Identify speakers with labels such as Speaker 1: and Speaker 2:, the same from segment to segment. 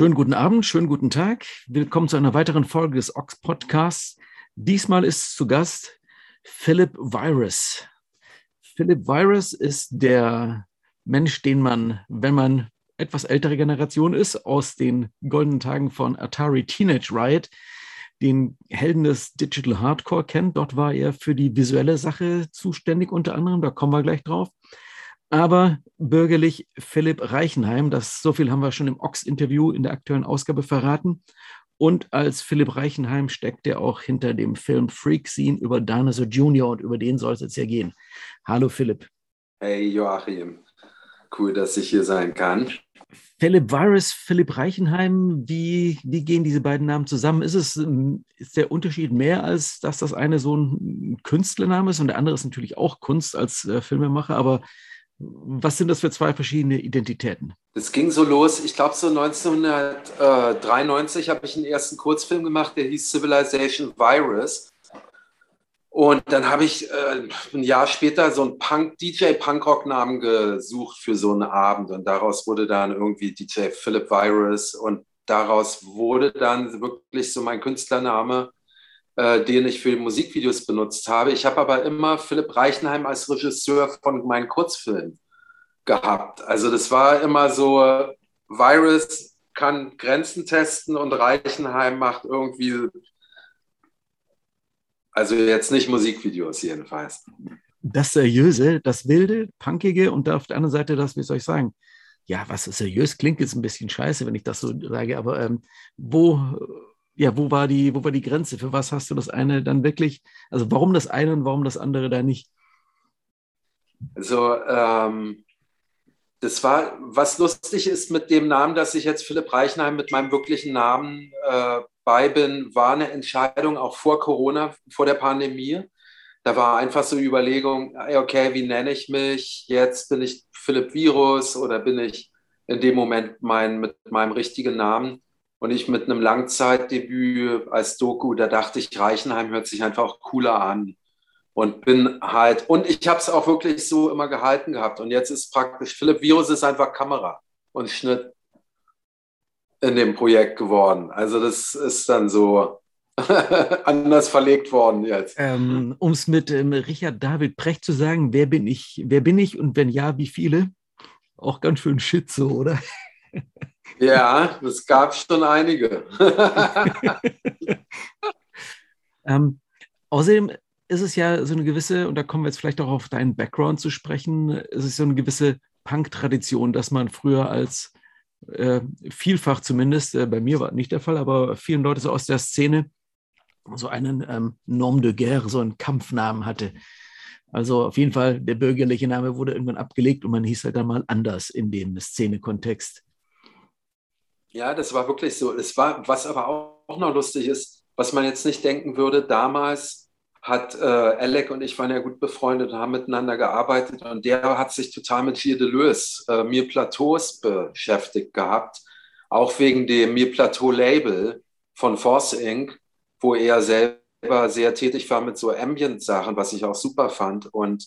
Speaker 1: Schönen guten Abend, schönen guten Tag. Willkommen zu einer weiteren Folge des Ox Podcasts. Diesmal ist zu Gast Philip Virus. Philip Virus ist der Mensch, den man, wenn man etwas ältere Generation ist, aus den goldenen Tagen von Atari Teenage Riot, den Helden des Digital Hardcore kennt. Dort war er für die visuelle Sache zuständig unter anderem, da kommen wir gleich drauf aber bürgerlich Philipp Reichenheim. Das, so viel haben wir schon im Ox-Interview in der aktuellen Ausgabe verraten. Und als Philipp Reichenheim steckt er auch hinter dem Film Freak Scene über Dinosaur Jr. und über den soll es jetzt ja gehen. Hallo Philipp.
Speaker 2: Hey Joachim, cool, dass ich hier sein kann.
Speaker 1: Philipp Virus, Philipp Reichenheim, wie, wie gehen diese beiden Namen zusammen? Ist, es, ist der Unterschied mehr, als dass das eine so ein Künstlername ist und der andere ist natürlich auch Kunst als äh, Filmemacher, aber was sind das für zwei verschiedene Identitäten?
Speaker 2: Das ging so los, ich glaube so 1993 habe ich einen ersten Kurzfilm gemacht, der hieß Civilization Virus. Und dann habe ich äh, ein Jahr später so einen Punk, DJ-Punkrock-Namen gesucht für so einen Abend. Und daraus wurde dann irgendwie DJ Philip Virus. Und daraus wurde dann wirklich so mein Künstlername äh, den ich für Musikvideos benutzt habe. Ich habe aber immer Philipp Reichenheim als Regisseur von meinen Kurzfilmen gehabt. Also das war immer so, Virus kann Grenzen testen und Reichenheim macht irgendwie, also jetzt nicht Musikvideos jedenfalls.
Speaker 1: Das Seriöse, das Wilde, Punkige und auf der anderen Seite das, wie soll ich sagen, ja, was seriös klingt jetzt ein bisschen scheiße, wenn ich das so sage, aber ähm, wo ja, wo war die, wo war die Grenze? Für was hast du das eine dann wirklich? Also warum das eine und warum das andere da nicht?
Speaker 2: Also ähm, das war, was lustig ist mit dem Namen, dass ich jetzt Philipp Reichenheim mit meinem wirklichen Namen äh, bei bin, war eine Entscheidung auch vor Corona, vor der Pandemie. Da war einfach so die Überlegung, okay, wie nenne ich mich? Jetzt bin ich Philipp Virus oder bin ich in dem Moment mein, mit meinem richtigen Namen? Und ich mit einem Langzeitdebüt als Doku, da dachte ich, Reichenheim hört sich einfach cooler an. Und bin halt, und ich habe es auch wirklich so immer gehalten gehabt. Und jetzt ist praktisch, Philipp Virus ist einfach Kamera und Schnitt in dem Projekt geworden. Also das ist dann so anders verlegt worden jetzt.
Speaker 1: Ähm, um es mit ähm, Richard David Precht zu sagen, wer bin ich? Wer bin ich und wenn ja, wie viele? Auch ganz schön shit so, oder?
Speaker 2: Ja, es gab schon einige.
Speaker 1: ähm, außerdem ist es ja so eine gewisse, und da kommen wir jetzt vielleicht auch auf deinen Background zu sprechen, ist es so eine gewisse Punk-Tradition, dass man früher als äh, vielfach zumindest, äh, bei mir war nicht der Fall, aber vielen Leute so aus der Szene so einen ähm, Nom de Guerre, so einen Kampfnamen hatte. Also auf jeden Fall, der bürgerliche Name wurde irgendwann abgelegt und man hieß halt dann mal anders in dem Szenekontext.
Speaker 2: Ja, das war wirklich so. Es war, was aber auch noch lustig ist, was man jetzt nicht denken würde, damals hat äh, Alec und ich waren ja gut befreundet und haben miteinander gearbeitet und der hat sich total mit Gilles Deleuze, äh, Mir Plateaus beschäftigt gehabt, auch wegen dem Mir Plateau Label von Force Inc., wo er selber sehr tätig war mit so Ambient-Sachen, was ich auch super fand und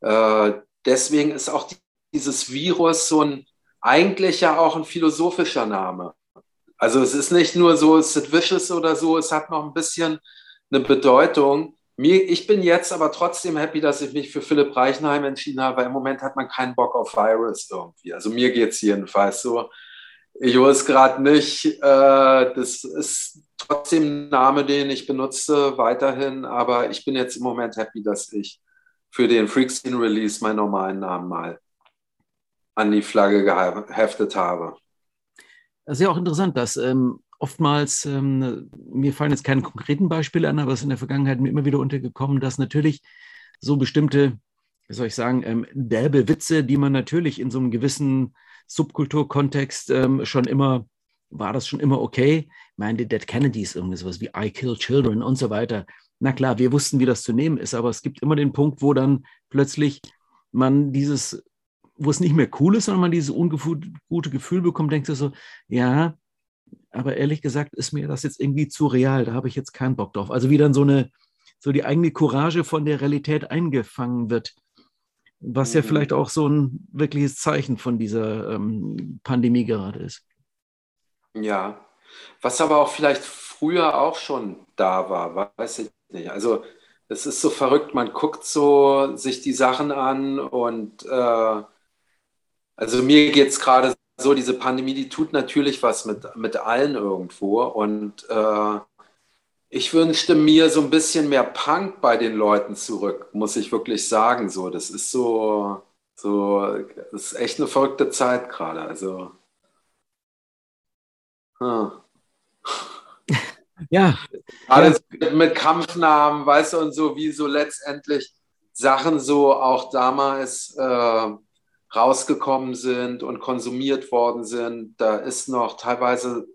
Speaker 2: äh, deswegen ist auch dieses Virus so ein eigentlich ja auch ein philosophischer Name. Also es ist nicht nur so Sid Vicious oder so, es hat noch ein bisschen eine Bedeutung. Mir, ich bin jetzt aber trotzdem happy, dass ich mich für Philipp Reichenheim entschieden habe, weil im Moment hat man keinen Bock auf Virus irgendwie. Also mir geht es jedenfalls so. Ich weiß gerade nicht, äh, das ist trotzdem ein Name, den ich benutze weiterhin, aber ich bin jetzt im Moment happy, dass ich für den Freakscene Release meinen normalen Namen mal an die Flagge geheftet habe.
Speaker 1: Das ist ja auch interessant, dass ähm, oftmals, ähm, mir fallen jetzt keine konkreten Beispiele an, aber es ist in der Vergangenheit mir immer wieder untergekommen, dass natürlich so bestimmte, wie soll ich sagen, ähm, derbe Witze, die man natürlich in so einem gewissen Subkulturkontext ähm, schon immer, war das schon immer okay. Ich meine, die Dead Kennedys, irgendwie sowas wie I Kill Children und so weiter. Na klar, wir wussten, wie das zu nehmen ist, aber es gibt immer den Punkt, wo dann plötzlich man dieses wo es nicht mehr cool ist, sondern man dieses ungute Gefühl bekommt, denkt sich so, ja, aber ehrlich gesagt ist mir das jetzt irgendwie zu real, da habe ich jetzt keinen Bock drauf. Also wie dann so eine, so die eigene Courage von der Realität eingefangen wird, was mhm. ja vielleicht auch so ein wirkliches Zeichen von dieser ähm, Pandemie gerade ist.
Speaker 2: Ja, was aber auch vielleicht früher auch schon da war, weiß ich nicht. Also es ist so verrückt, man guckt so sich die Sachen an und äh, also mir geht es gerade so, diese Pandemie, die tut natürlich was mit, mit allen irgendwo und äh, ich wünschte mir so ein bisschen mehr Punk bei den Leuten zurück, muss ich wirklich sagen. So, das ist so, so, das ist echt eine verrückte Zeit gerade. Also.
Speaker 1: Hm. Ja.
Speaker 2: Alles mit, mit Kampfnamen, weißt du, und so wie so letztendlich Sachen so auch damals äh, rausgekommen sind und konsumiert worden sind. Da ist noch teilweise,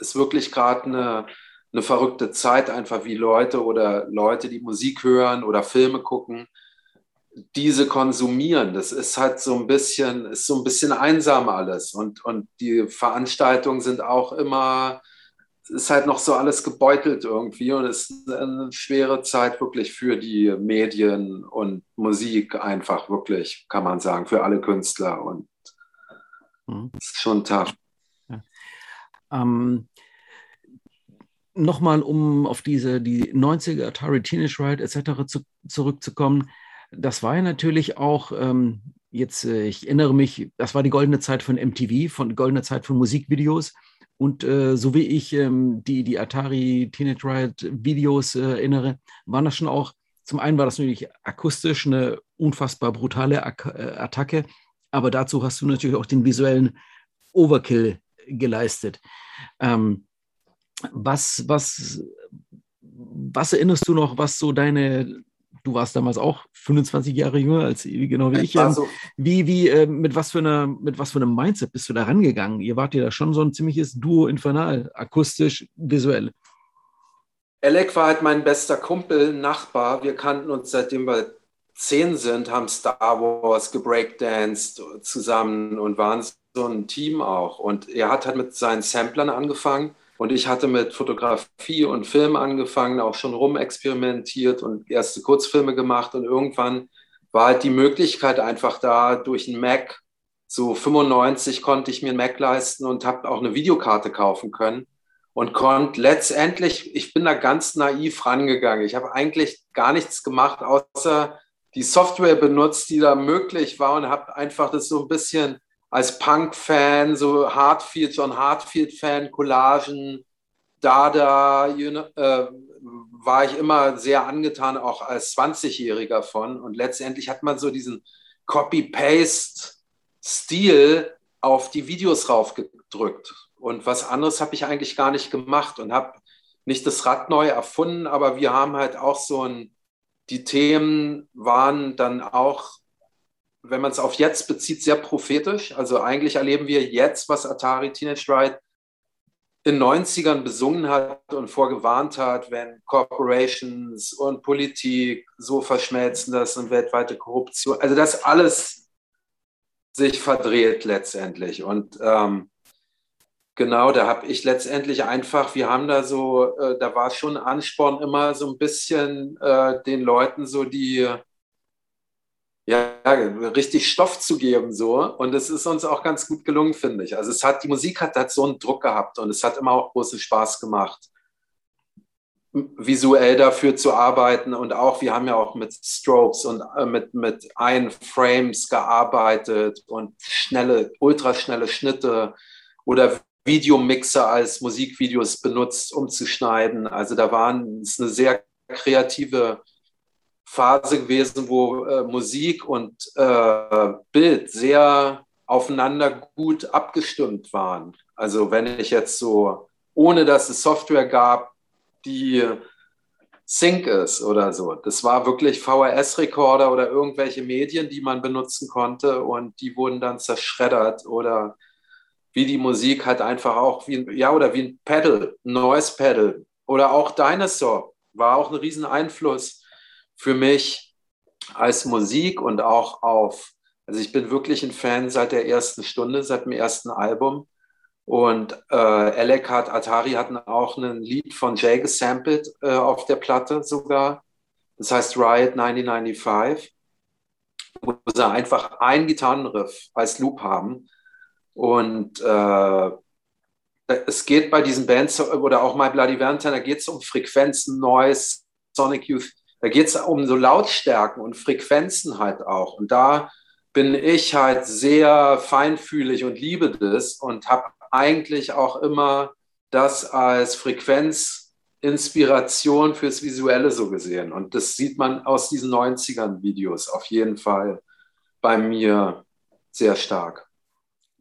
Speaker 2: ist wirklich gerade eine, eine verrückte Zeit, einfach wie Leute oder Leute, die Musik hören oder Filme gucken, diese konsumieren. Das ist halt so ein bisschen, ist so ein bisschen einsam alles. Und, und die Veranstaltungen sind auch immer, ist halt noch so alles gebeutelt irgendwie und es ist eine schwere Zeit wirklich für die Medien und Musik einfach wirklich, kann man sagen, für alle Künstler und mhm. es ist schon tough. Ja.
Speaker 1: Ähm, Nochmal, um auf diese die 90er Atari Teenage Riot etc. Zu, zurückzukommen das war ja natürlich auch, ähm, jetzt, äh, ich erinnere mich, das war die goldene Zeit von MTV, von goldene Zeit von Musikvideos. Und äh, so wie ich ähm, die, die Atari Teenage Riot Videos äh, erinnere, waren das schon auch, zum einen war das natürlich akustisch eine unfassbar brutale Ak äh, Attacke, aber dazu hast du natürlich auch den visuellen Overkill geleistet. Ähm, was, was, was erinnerst du noch, was so deine, du warst damals auch 25 Jahre jünger als genau wie ich. Ähm, so. Wie, wie, äh, mit was für einer, mit was für einem Mindset bist du da rangegangen? Ihr wart ja da schon so ein ziemliches Duo infernal, akustisch, visuell.
Speaker 2: Alec war halt mein bester Kumpel, Nachbar. Wir kannten uns seitdem wir zehn sind, haben Star Wars gebreakdanced zusammen und waren so ein Team auch. Und er hat halt mit seinen Samplern angefangen und ich hatte mit Fotografie und Film angefangen, auch schon rumexperimentiert und erste Kurzfilme gemacht. Und irgendwann war halt die Möglichkeit einfach da durch einen Mac. So 95 konnte ich mir einen Mac leisten und habe auch eine Videokarte kaufen können und konnte letztendlich, ich bin da ganz naiv rangegangen. Ich habe eigentlich gar nichts gemacht, außer die Software benutzt, die da möglich war und habe einfach das so ein bisschen als Punk-Fan, so Hartfield, John Hartfield-Fan, Collagen, Dada, you know, äh, war ich immer sehr angetan, auch als 20-Jähriger von. Und letztendlich hat man so diesen Copy-Paste-Stil auf die Videos raufgedrückt. Und was anderes habe ich eigentlich gar nicht gemacht und habe nicht das Rad neu erfunden, aber wir haben halt auch so ein, die Themen waren dann auch wenn man es auf jetzt bezieht, sehr prophetisch. Also eigentlich erleben wir jetzt, was Atari Teenage Riot in den 90ern besungen hat und vorgewarnt hat, wenn Corporations und Politik so verschmelzen, dass eine weltweite Korruption, also das alles sich verdreht letztendlich. Und ähm, genau, da habe ich letztendlich einfach, wir haben da so, äh, da war schon Ansporn immer so ein bisschen äh, den Leuten so die ja, richtig Stoff zu geben so und es ist uns auch ganz gut gelungen, finde ich. Also es hat die Musik hat, hat so einen Druck gehabt und es hat immer auch großen Spaß gemacht, visuell dafür zu arbeiten und auch wir haben ja auch mit Strokes und äh, mit mit ein Frames gearbeitet und schnelle ultraschnelle Schnitte oder Videomixer als Musikvideos benutzt, um zu schneiden. Also da waren es eine sehr kreative Phase gewesen, wo äh, Musik und äh, Bild sehr aufeinander gut abgestimmt waren. Also wenn ich jetzt so, ohne dass es Software gab, die Sync ist oder so. Das war wirklich VHS-Rekorder oder irgendwelche Medien, die man benutzen konnte und die wurden dann zerschreddert oder wie die Musik halt einfach auch wie ein, ja, oder wie ein Pedal, ein Noise Pedal oder auch Dinosaur war auch ein riesen Einfluss für mich als Musik und auch auf, also ich bin wirklich ein Fan seit der ersten Stunde, seit dem ersten Album. Und äh, Alec hat, Atari hatten auch ein Lied von Jay gesampelt äh, auf der Platte sogar. Das heißt Riot 1995, wo sie einfach einen Gitarrenriff als Loop haben. Und äh, es geht bei diesen Bands oder auch My Bloody Valentine, da geht es um Frequenzen, Noise, Sonic Youth, da geht es um so Lautstärken und Frequenzen halt auch. Und da bin ich halt sehr feinfühlig und liebe das und habe eigentlich auch immer das als Frequenzinspiration fürs Visuelle so gesehen. Und das sieht man aus diesen 90ern Videos auf jeden Fall bei mir sehr stark.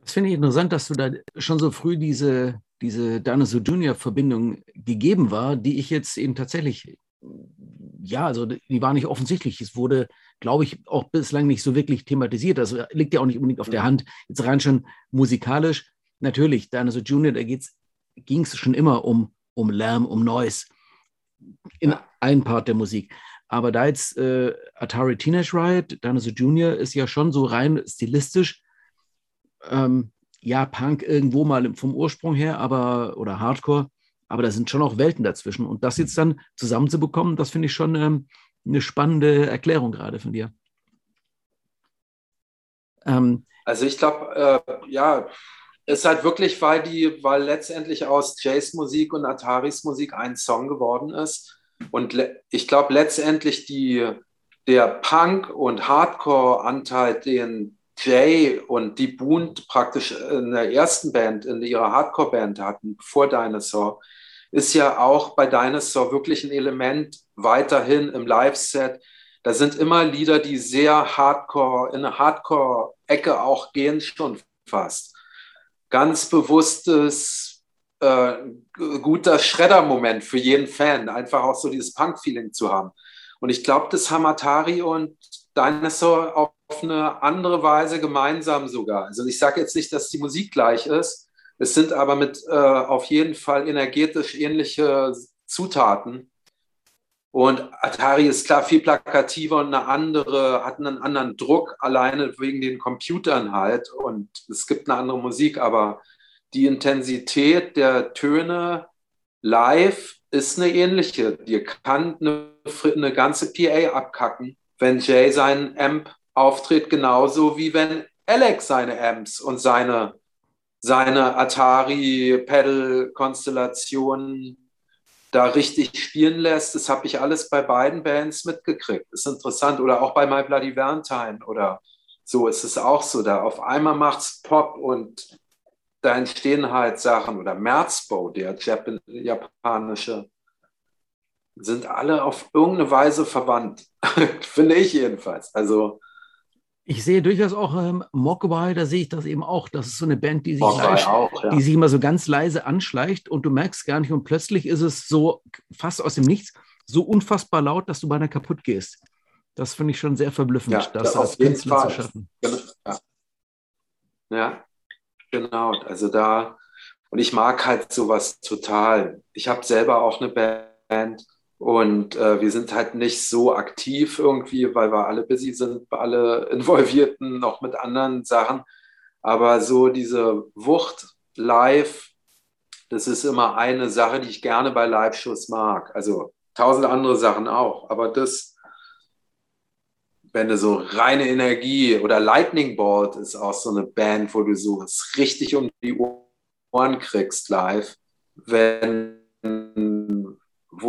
Speaker 1: Das finde ich interessant, dass du da schon so früh diese, diese Dinosaur Junior Verbindung gegeben war, die ich jetzt eben tatsächlich, ja, also die war nicht offensichtlich. Es wurde, glaube ich, auch bislang nicht so wirklich thematisiert. Also liegt ja auch nicht unbedingt auf der Hand. Jetzt rein schon musikalisch. Natürlich, Dinosaur Junior, da ging es schon immer um, um Lärm, um Noise in allen Part der Musik. Aber da jetzt äh, Atari Teenage Riot, Dinosaur Junior ist ja schon so rein stilistisch ähm, ja, Punk irgendwo mal vom Ursprung her, aber oder Hardcore, aber da sind schon auch Welten dazwischen. Und das jetzt dann zusammenzubekommen, das finde ich schon ähm, eine spannende Erklärung gerade von dir.
Speaker 2: Ähm, also ich glaube, äh, ja, es ist halt wirklich, weil die, weil letztendlich aus Jays Musik und Ataris Musik ein Song geworden ist. Und ich glaube letztendlich die, der Punk- und Hardcore-Anteil, den Jay und die Boone praktisch in der ersten Band, in ihrer Hardcore-Band hatten, vor Dinosaur, ist ja auch bei Dinosaur wirklich ein Element weiterhin im Live-Set. Da sind immer Lieder, die sehr Hardcore, in eine Hardcore-Ecke auch gehen, schon fast. Ganz bewusstes, äh, guter Schredder-Moment für jeden Fan, einfach auch so dieses Punk-Feeling zu haben. Und ich glaube, das haben Atari und Dinosaur auf eine andere Weise gemeinsam sogar. Also ich sage jetzt nicht, dass die Musik gleich ist. Es sind aber mit äh, auf jeden Fall energetisch ähnliche Zutaten. Und Atari ist klar viel plakativer und eine andere, hat einen anderen Druck, alleine wegen den Computern halt. Und es gibt eine andere Musik, aber die Intensität der Töne live ist eine ähnliche. Dir kann eine, eine ganze PA abkacken, wenn Jay seinen Amp auftritt, genauso wie wenn Alex seine Amps und seine, seine Atari-Pedal-Konstellation da richtig spielen lässt. Das habe ich alles bei beiden Bands mitgekriegt. Das ist interessant. Oder auch bei My Bloody Valentine oder so ist es auch so. Da auf einmal macht es Pop und da entstehen halt Sachen. Oder Merzbow, der Japan japanische, sind alle auf irgendeine Weise verwandt. Finde ich jedenfalls. Also
Speaker 1: ich sehe durchaus auch ähm, Mogwai, da sehe ich das eben auch. Das ist so eine Band, die sich, auch, ja. die sich immer so ganz leise anschleicht und du merkst gar nicht und plötzlich ist es so fast aus dem Nichts so unfassbar laut, dass du beinahe kaputt gehst. Das finde ich schon sehr verblüffend, ja, das als Künstler Fall. zu schaffen.
Speaker 2: Ja. ja, genau. Also da, und ich mag halt sowas total. Ich habe selber auch eine Band und äh, wir sind halt nicht so aktiv irgendwie, weil wir alle busy sind, alle Involvierten noch mit anderen Sachen. Aber so diese Wucht live, das ist immer eine Sache, die ich gerne bei Live-Shows mag. Also tausend andere Sachen auch. Aber das, wenn du so reine Energie oder Lightning Bolt ist auch so eine Band, wo du so richtig um die Ohren kriegst live. Wenn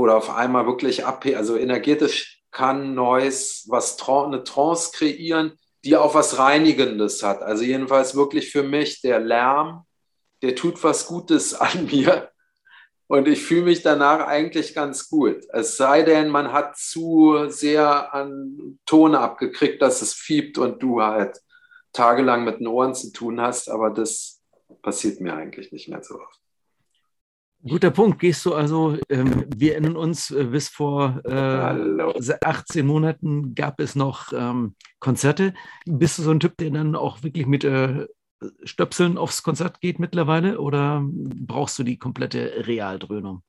Speaker 2: wo auf einmal wirklich ab, also energetisch kann Neues was eine Trance kreieren, die auch was Reinigendes hat. Also jedenfalls wirklich für mich der Lärm, der tut was Gutes an mir. Und ich fühle mich danach eigentlich ganz gut. Es sei denn, man hat zu sehr an Ton abgekriegt, dass es fiebt und du halt tagelang mit den Ohren zu tun hast. Aber das passiert mir eigentlich nicht mehr so oft.
Speaker 1: Guter Punkt. Gehst du also, ähm, wir erinnern uns, äh, bis vor äh, 18 Monaten gab es noch ähm, Konzerte. Bist du so ein Typ, der dann auch wirklich mit äh, Stöpseln aufs Konzert geht mittlerweile oder brauchst du die komplette Realdröhnung?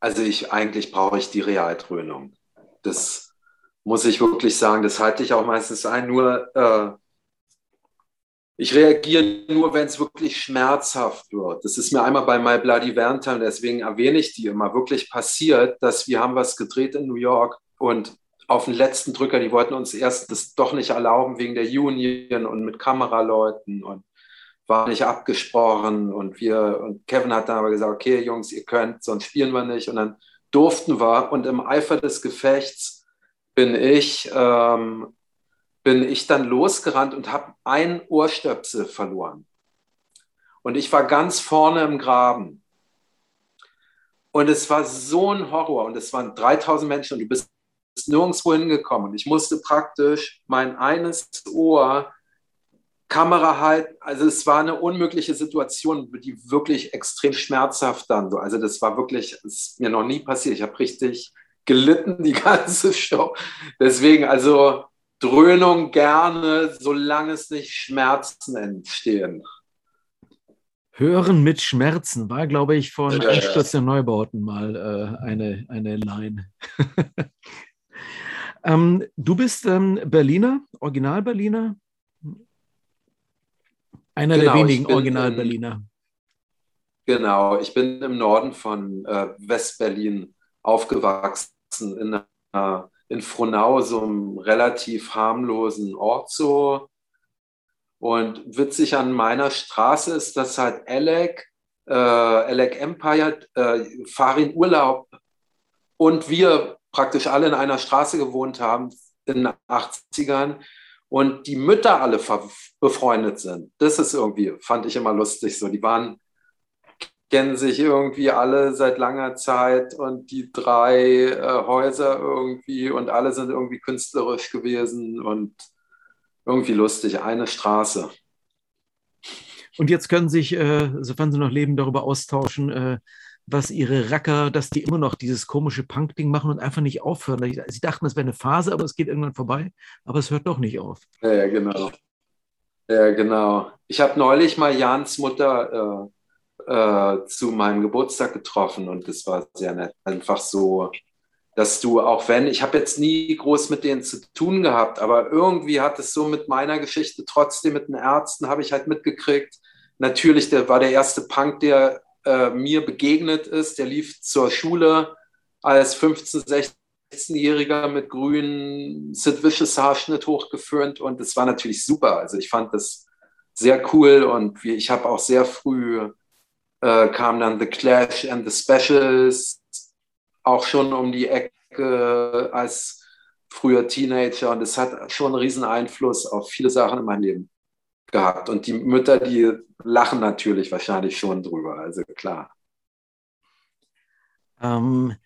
Speaker 2: Also ich eigentlich brauche ich die Realdröhnung. Das muss ich wirklich sagen. Das halte ich auch meistens ein. Nur äh, ich reagiere nur, wenn es wirklich schmerzhaft wird. Das ist mir einmal bei My Bloody Valentine, deswegen erwähne ich die immer, wirklich passiert, dass wir haben was gedreht in New York und auf den letzten Drücker, die wollten uns erst das doch nicht erlauben wegen der Union und mit Kameraleuten und war nicht abgesprochen und wir und Kevin hat dann aber gesagt, okay Jungs, ihr könnt, sonst spielen wir nicht und dann durften wir und im Eifer des Gefechts bin ich ähm, bin ich dann losgerannt und habe ein Ohrstöpsel verloren und ich war ganz vorne im Graben und es war so ein Horror und es waren 3000 Menschen und du bist nirgendwo hingekommen und ich musste praktisch mein eines Ohr Kamera halt, also es war eine unmögliche Situation, die wirklich extrem schmerzhaft dann so. Also das war wirklich, das ist mir noch nie passiert. Ich habe richtig gelitten die ganze Show. Deswegen, also Dröhnung gerne, solange es nicht Schmerzen entstehen.
Speaker 1: Hören mit Schmerzen war, glaube ich, von ja, Einsturz der Neubauten mal äh, eine, eine Line. ähm, du bist ähm, Berliner, Original-Berliner? Einer genau, der wenigen Original-Berliner.
Speaker 2: Genau, ich bin im Norden von äh, West-Berlin aufgewachsen, in, äh, in Frohnau, so einem relativ harmlosen Ort so. Und witzig an meiner Straße ist, dass halt Alec, äh, Alec Empire, äh, Farin Urlaub und wir praktisch alle in einer Straße gewohnt haben in den 80ern und die Mütter alle befreundet sind. Das ist irgendwie, fand ich immer lustig so. Die waren, kennen sich irgendwie alle seit langer Zeit und die drei äh, Häuser irgendwie und alle sind irgendwie künstlerisch gewesen und irgendwie lustig. Eine Straße.
Speaker 1: Und jetzt können sich, äh, sofern sie noch leben, darüber austauschen, äh, was ihre Racker, dass die immer noch dieses komische Punk-Ding machen und einfach nicht aufhören. Sie dachten, es wäre eine Phase, aber es geht irgendwann vorbei. Aber es hört doch nicht auf.
Speaker 2: Ja, ja genau. Ja, genau. Ich habe neulich mal Jans Mutter äh, zu meinem Geburtstag getroffen und das war sehr nett. Einfach so, dass du, auch wenn, ich habe jetzt nie groß mit denen zu tun gehabt, aber irgendwie hat es so mit meiner Geschichte, trotzdem mit den Ärzten, habe ich halt mitgekriegt. Natürlich, der war der erste Punk, der äh, mir begegnet ist. Der lief zur Schule als 15-, 16-Jähriger mit grünen Sid Vicious Haarschnitt hochgeführt und das war natürlich super. Also ich fand das sehr cool und ich habe auch sehr früh äh, kam dann The Clash and the Specials auch schon um die Ecke als früher Teenager und das hat schon einen riesen Einfluss auf viele Sachen in meinem Leben gehabt. Und die Mütter, die lachen natürlich wahrscheinlich schon drüber, also klar.
Speaker 1: Ähm,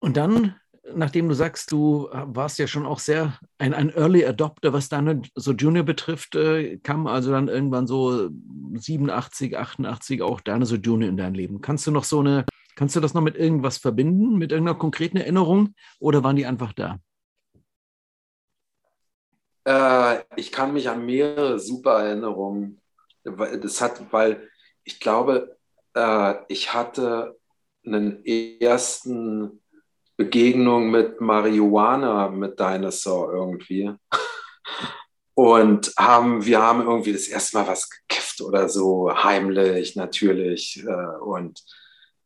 Speaker 1: und dann, nachdem du sagst, du warst ja schon auch sehr ein, ein Early Adopter, was deine so Junior betrifft, äh, kam also dann irgendwann so 87, 88 auch deine so Junior in dein Leben. Kannst du noch so eine, kannst du das noch mit irgendwas verbinden, mit irgendeiner konkreten Erinnerung oder waren die einfach da?
Speaker 2: Äh, ich kann mich an mehrere super Erinnerungen. Das hat, weil ich glaube, äh, ich hatte einen ersten Begegnung mit Marihuana mit Dinosaur irgendwie. Und haben, wir haben irgendwie das erste Mal was gekifft oder so, heimlich natürlich. Äh, und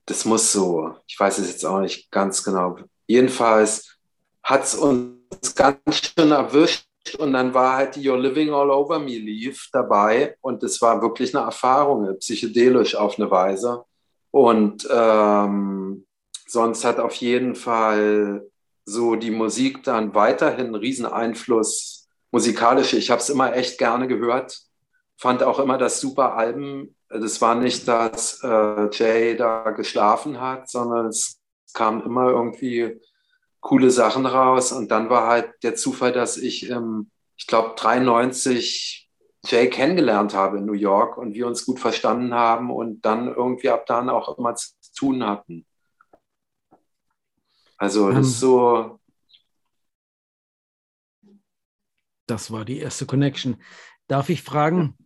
Speaker 2: das muss so, ich weiß es jetzt auch nicht ganz genau. Jedenfalls hat es uns ganz schön erwischt und dann war halt die You're Living All Over Me lief dabei und es war wirklich eine Erfahrung, psychedelisch auf eine Weise. Und ähm, sonst hat auf jeden Fall so die Musik dann weiterhin einen riesen Einfluss musikalisch. Ich habe es immer echt gerne gehört, fand auch immer das super Alben. Das war nicht, dass äh, Jay da geschlafen hat, sondern es kam immer irgendwie coole Sachen raus. Und dann war halt der Zufall, dass ich, ähm, ich glaube, 93 Jay kennengelernt habe in New York und wir uns gut verstanden haben und dann irgendwie ab dann auch immer zu tun hatten. Also das um, ist ähm. so.
Speaker 1: Das war die erste Connection. Darf ich fragen,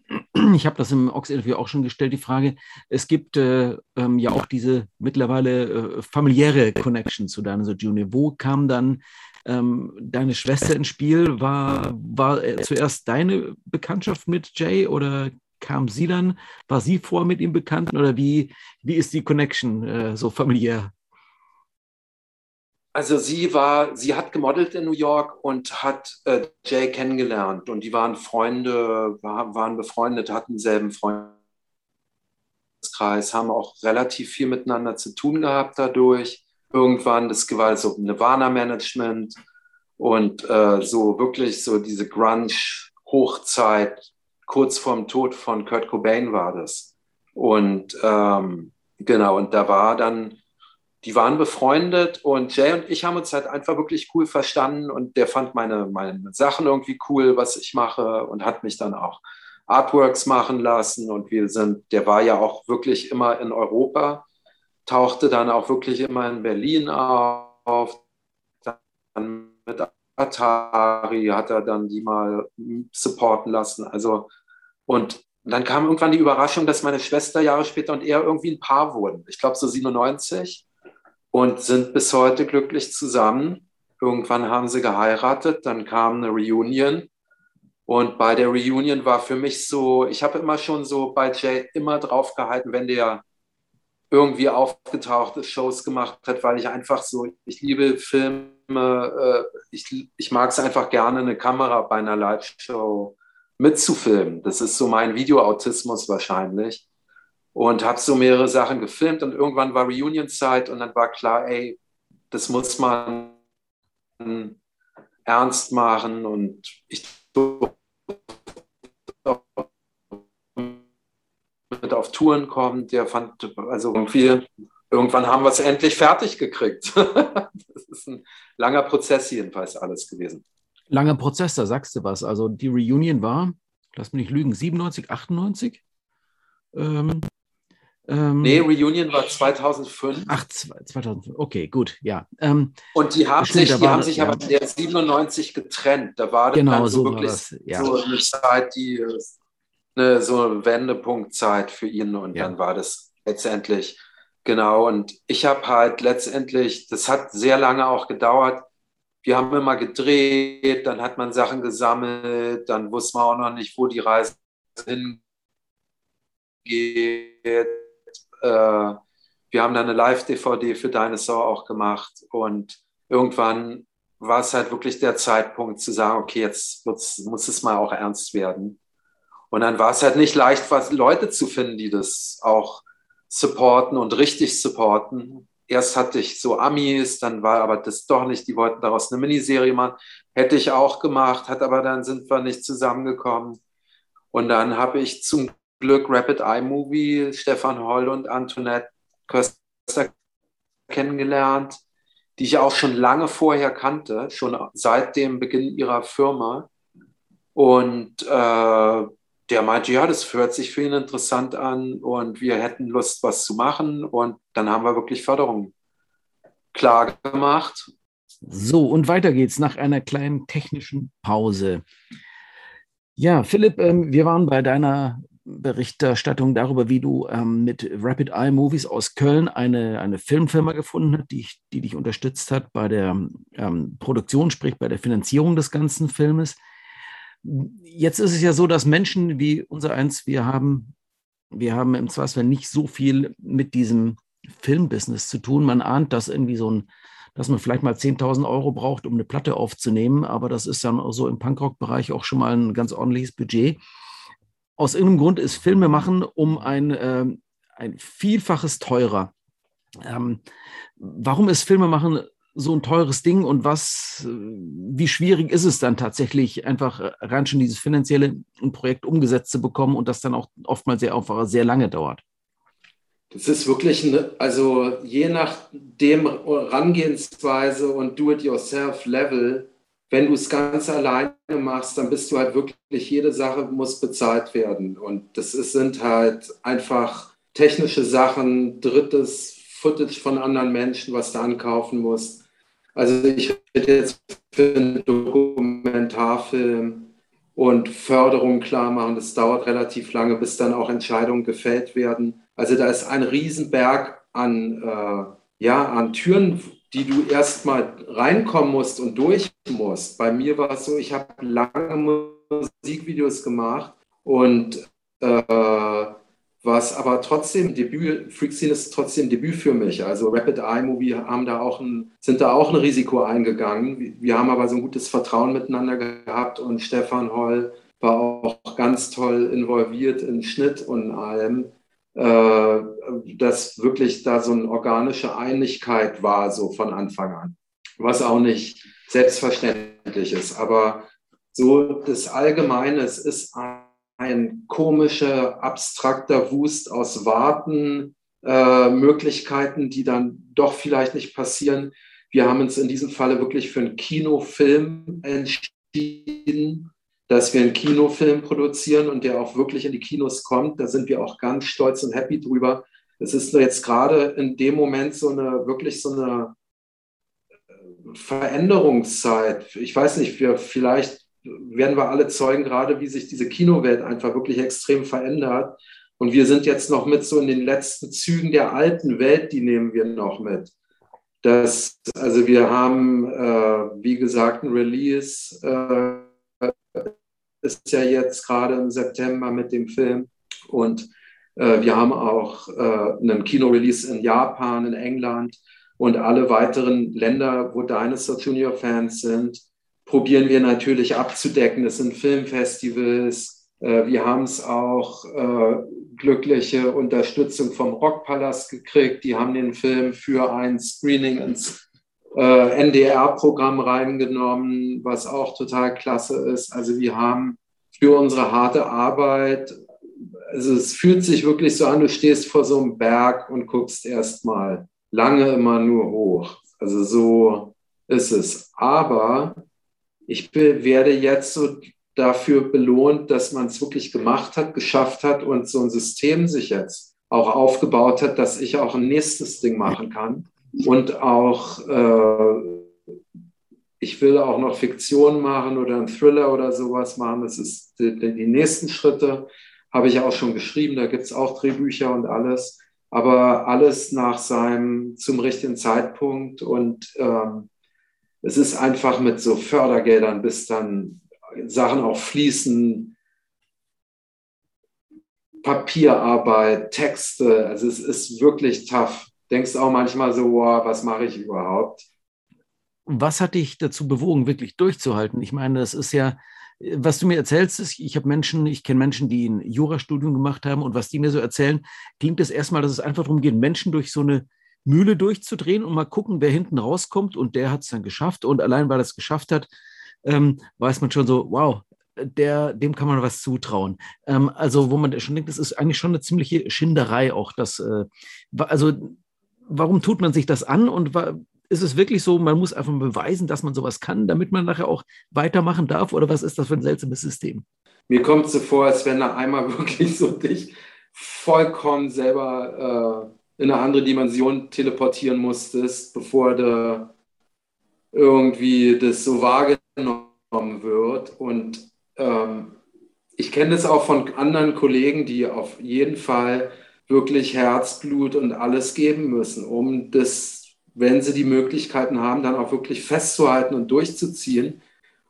Speaker 1: ich habe das im Ox-Interview auch schon gestellt, die Frage, es gibt äh, ähm, ja auch diese mittlerweile äh, familiäre Connection zu deiner Junior. Wo kam dann ähm, deine Schwester ins Spiel? War, war äh, zuerst deine Bekanntschaft mit Jay oder kam sie dann? War sie vor mit ihm bekannt oder wie, wie ist die Connection äh, so familiär?
Speaker 2: Also sie war, sie hat gemodelt in New York und hat äh, Jay kennengelernt und die waren Freunde, war, waren befreundet, hatten denselben Freundeskreis, haben auch relativ viel miteinander zu tun gehabt dadurch. Irgendwann, das war so Nirvana-Management und äh, so wirklich so diese Grunge-Hochzeit, kurz vorm Tod von Kurt Cobain war das. Und ähm, genau, und da war dann die waren befreundet und Jay und ich haben uns halt einfach wirklich cool verstanden und der fand meine, meine Sachen irgendwie cool, was ich mache und hat mich dann auch Artworks machen lassen und wir sind, der war ja auch wirklich immer in Europa, tauchte dann auch wirklich immer in Berlin auf, dann mit Atari hat er dann die mal supporten lassen, also und dann kam irgendwann die Überraschung, dass meine Schwester Jahre später und er irgendwie ein Paar wurden. Ich glaube so 97 und sind bis heute glücklich zusammen. Irgendwann haben sie geheiratet, dann kam eine Reunion. Und bei der Reunion war für mich so, ich habe immer schon so bei Jay immer drauf gehalten, wenn der irgendwie aufgetaucht ist, Shows gemacht hat, weil ich einfach so, ich liebe Filme, äh, ich, ich mag es einfach gerne, eine Kamera bei einer Live-Show mitzufilmen. Das ist so mein Videoautismus wahrscheinlich und habe so mehrere Sachen gefilmt und irgendwann war Reunion-Zeit und dann war klar, ey, das muss man ernst machen und ich mit auf Touren kommen, der fand, also irgendwie, irgendwann haben wir es endlich fertig gekriegt. das ist ein langer Prozess jedenfalls alles gewesen.
Speaker 1: Langer Prozess, da sagst du was. Also die Reunion war, lass mich nicht lügen, 97, 98? Ähm,
Speaker 2: ähm, nee, Reunion war 2005.
Speaker 1: Ach, 2005, okay, gut, ja. Ähm,
Speaker 2: und die haben stimmt, sich, die haben sich ja. aber in der 97 getrennt. Da war
Speaker 1: genau, dann
Speaker 2: so,
Speaker 1: so
Speaker 2: wirklich
Speaker 1: das, ja.
Speaker 2: so eine Zeit, die eine so eine Wendepunktzeit für ihn und ja. dann war das letztendlich genau. Und ich habe halt letztendlich, das hat sehr lange auch gedauert. Wir haben immer gedreht, dann hat man Sachen gesammelt, dann wusste man auch noch nicht, wo die Reise hingeht äh, wir haben dann eine Live-DVD für Dinosaur auch gemacht und irgendwann war es halt wirklich der Zeitpunkt zu sagen, okay, jetzt muss es mal auch ernst werden. Und dann war es halt nicht leicht, was, Leute zu finden, die das auch supporten und richtig supporten. Erst hatte ich so Amis, dann war aber das doch nicht, die wollten daraus eine Miniserie machen. Hätte ich auch gemacht, hat aber dann sind wir nicht zusammengekommen. Und dann habe ich zum Glück Rapid Eye Movie, Stefan Holl und Antoinette Köster kennengelernt, die ich auch schon lange vorher kannte, schon seit dem Beginn ihrer Firma. Und äh, der meinte, ja, das hört sich für ihn interessant an und wir hätten Lust, was zu machen. Und dann haben wir wirklich Förderung klar gemacht.
Speaker 1: So, und weiter geht's nach einer kleinen technischen Pause. Ja, Philipp, ähm, wir waren bei deiner Berichterstattung darüber, wie du ähm, mit Rapid Eye Movies aus Köln eine, eine Filmfirma gefunden hast, die, die dich unterstützt hat bei der ähm, Produktion, sprich bei der Finanzierung des ganzen Filmes. Jetzt ist es ja so, dass Menschen wie unser eins, wir haben, wir haben im Zweifelsfall nicht so viel mit diesem Filmbusiness zu tun. Man ahnt, dass irgendwie so ein, dass man vielleicht mal 10.000 Euro braucht, um eine Platte aufzunehmen, aber das ist dann so im Punkrock-Bereich auch schon mal ein ganz ordentliches Budget aus irgendeinem Grund ist Filme machen um ein, äh, ein Vielfaches teurer. Ähm, warum ist Filme machen so ein teures Ding und was, wie schwierig ist es dann tatsächlich, einfach rein schon dieses finanzielle Projekt umgesetzt zu bekommen und das dann auch oftmals sehr einfach sehr lange dauert?
Speaker 2: Das ist wirklich, eine, also je nach dem Herangehensweise und Do-it-yourself-Level wenn du es ganz alleine machst, dann bist du halt wirklich, jede Sache muss bezahlt werden. Und das ist, sind halt einfach technische Sachen, drittes Footage von anderen Menschen, was du ankaufen musst. Also ich rede jetzt für einen Dokumentarfilm und Förderung klar machen. Das dauert relativ lange, bis dann auch Entscheidungen gefällt werden. Also da ist ein Riesenberg an, äh, ja, an Türen, die du erstmal reinkommen musst und durch musst. Bei mir war es so, ich habe lange Musikvideos gemacht und äh, was aber trotzdem Debüt, Freakscene ist trotzdem Debüt für mich. Also Rapid Eye Movie haben da auch ein, sind da auch ein Risiko eingegangen. Wir haben aber so ein gutes Vertrauen miteinander gehabt und Stefan Holl war auch ganz toll involviert in Schnitt und allem, äh, dass wirklich da so eine organische Einigkeit war, so von Anfang an. Was auch nicht selbstverständlich ist. Aber so das Allgemeine, es ist ein ein komischer, abstrakter Wust aus Warten, äh, Möglichkeiten, die dann doch vielleicht nicht passieren. Wir haben uns in diesem Falle wirklich für einen Kinofilm entschieden, dass wir einen Kinofilm produzieren und der auch wirklich in die Kinos kommt. Da sind wir auch ganz stolz und happy drüber. Es ist jetzt gerade in dem Moment so eine, wirklich so eine äh, Veränderungszeit. Ich weiß nicht, wir vielleicht werden wir alle zeugen, gerade wie sich diese Kinowelt einfach wirklich extrem verändert. Und wir sind jetzt noch mit so in den letzten Zügen der alten Welt, die nehmen wir noch mit. Das, also wir haben, äh, wie gesagt, ein Release, äh, ist ja jetzt gerade im September mit dem Film. Und äh, wir haben auch äh, einen Kinorelease in Japan, in England und alle weiteren Länder, wo Dinosaur Junior Fans sind probieren wir natürlich abzudecken. Es sind Filmfestivals. Äh, wir haben es auch äh, glückliche Unterstützung vom Rockpalast gekriegt. Die haben den Film für ein Screening ins äh, NDR-Programm reingenommen, was auch total klasse ist. Also wir haben für unsere harte Arbeit, also es fühlt sich wirklich so an, du stehst vor so einem Berg und guckst erstmal lange immer nur hoch. Also so ist es. Aber ich werde jetzt so dafür belohnt, dass man es wirklich gemacht hat, geschafft hat und so ein System sich jetzt auch aufgebaut hat, dass ich auch ein nächstes Ding machen kann. Und auch, äh, ich will auch noch Fiktion machen oder einen Thriller oder sowas machen. Das ist die, die nächsten Schritte, habe ich auch schon geschrieben. Da gibt es auch Drehbücher und alles. Aber alles nach seinem, zum richtigen Zeitpunkt und ähm, es ist einfach mit so Fördergeldern, bis dann Sachen auch fließen, Papierarbeit, Texte, also es ist wirklich tough. Denkst auch manchmal so, wow, was mache ich überhaupt?
Speaker 1: Was hat dich dazu bewogen, wirklich durchzuhalten? Ich meine, das ist ja, was du mir erzählst, ist, ich habe Menschen, ich kenne Menschen, die ein Jurastudium gemacht haben und was die mir so erzählen, klingt es erstmal, dass es einfach darum geht, Menschen durch so eine Mühle durchzudrehen und mal gucken, wer hinten rauskommt. Und der hat es dann geschafft. Und allein weil er es geschafft hat, ähm, weiß man schon so, wow, der, dem kann man was zutrauen. Ähm, also, wo man schon denkt, das ist eigentlich schon eine ziemliche Schinderei auch. Das, äh, also, warum tut man sich das an und ist es wirklich so, man muss einfach beweisen, dass man sowas kann, damit man nachher auch weitermachen darf? Oder was ist das für ein seltsames System?
Speaker 2: Mir kommt es so vor, als wenn da einmal wirklich so dich vollkommen selber äh, in eine andere Dimension teleportieren musstest, bevor du irgendwie das so wahrgenommen wird. Und ähm, ich kenne das auch von anderen Kollegen, die auf jeden Fall wirklich Herzblut und alles geben müssen, um das, wenn sie die Möglichkeiten haben, dann auch wirklich festzuhalten und durchzuziehen.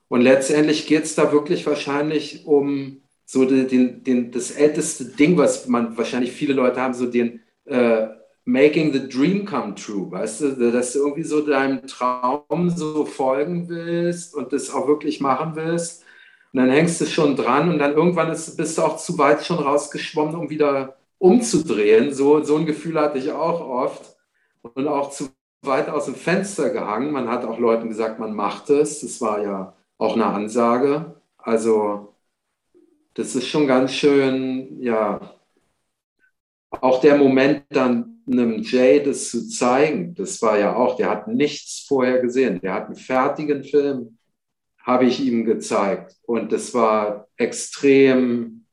Speaker 2: Und letztendlich geht es da wirklich wahrscheinlich um so den, den, das älteste Ding, was man wahrscheinlich viele Leute haben, so den äh, Making the Dream come true, weißt du, dass du irgendwie so deinem Traum so folgen willst und das auch wirklich machen willst. Und dann hängst du schon dran und dann irgendwann ist, bist du auch zu weit schon rausgeschwommen, um wieder umzudrehen. So, so ein Gefühl hatte ich auch oft und auch zu weit aus dem Fenster gehangen. Man hat auch Leuten gesagt, man macht es. Das war ja auch eine Ansage. Also das ist schon ganz schön, ja, auch der Moment dann einem Jay das zu zeigen, das war ja auch, der hat nichts vorher gesehen. Der hat einen fertigen Film, habe ich ihm gezeigt. Und das war extrem,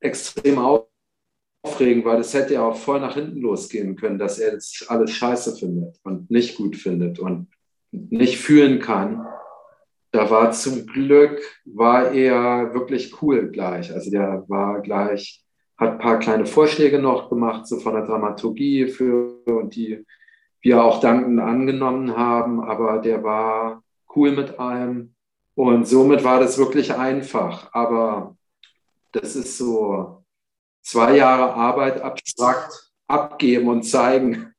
Speaker 2: extrem aufregend, weil das hätte ja auch voll nach hinten losgehen können, dass er das alles scheiße findet und nicht gut findet und nicht fühlen kann. Da war zum Glück, war er wirklich cool gleich. Also der war gleich hat ein paar kleine Vorschläge noch gemacht, so von der Dramaturgie für und die wir auch dankend angenommen haben, aber der war cool mit allem und somit war das wirklich einfach. Aber das ist so, zwei Jahre Arbeit abstrakt abgeben und zeigen.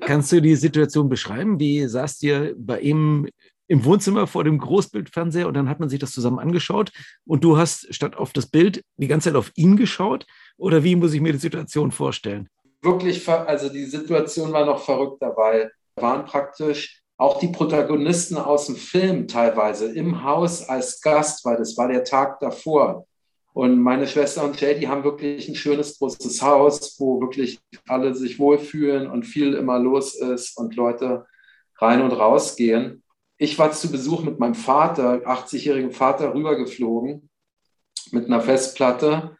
Speaker 1: Kannst du die Situation beschreiben? Wie saßt ihr bei ihm im Wohnzimmer vor dem Großbildfernseher und dann hat man sich das zusammen angeschaut und du hast statt auf das Bild die ganze Zeit auf ihn geschaut? Oder wie muss ich mir die Situation vorstellen?
Speaker 2: Wirklich, also die Situation war noch verrückt dabei. Waren praktisch auch die Protagonisten aus dem Film teilweise im Haus als Gast, weil das war der Tag davor. Und meine Schwester und Jay, die haben wirklich ein schönes großes Haus, wo wirklich alle sich wohlfühlen und viel immer los ist und Leute rein und raus gehen. Ich war zu Besuch mit meinem Vater, 80-jährigen Vater, rübergeflogen mit einer Festplatte.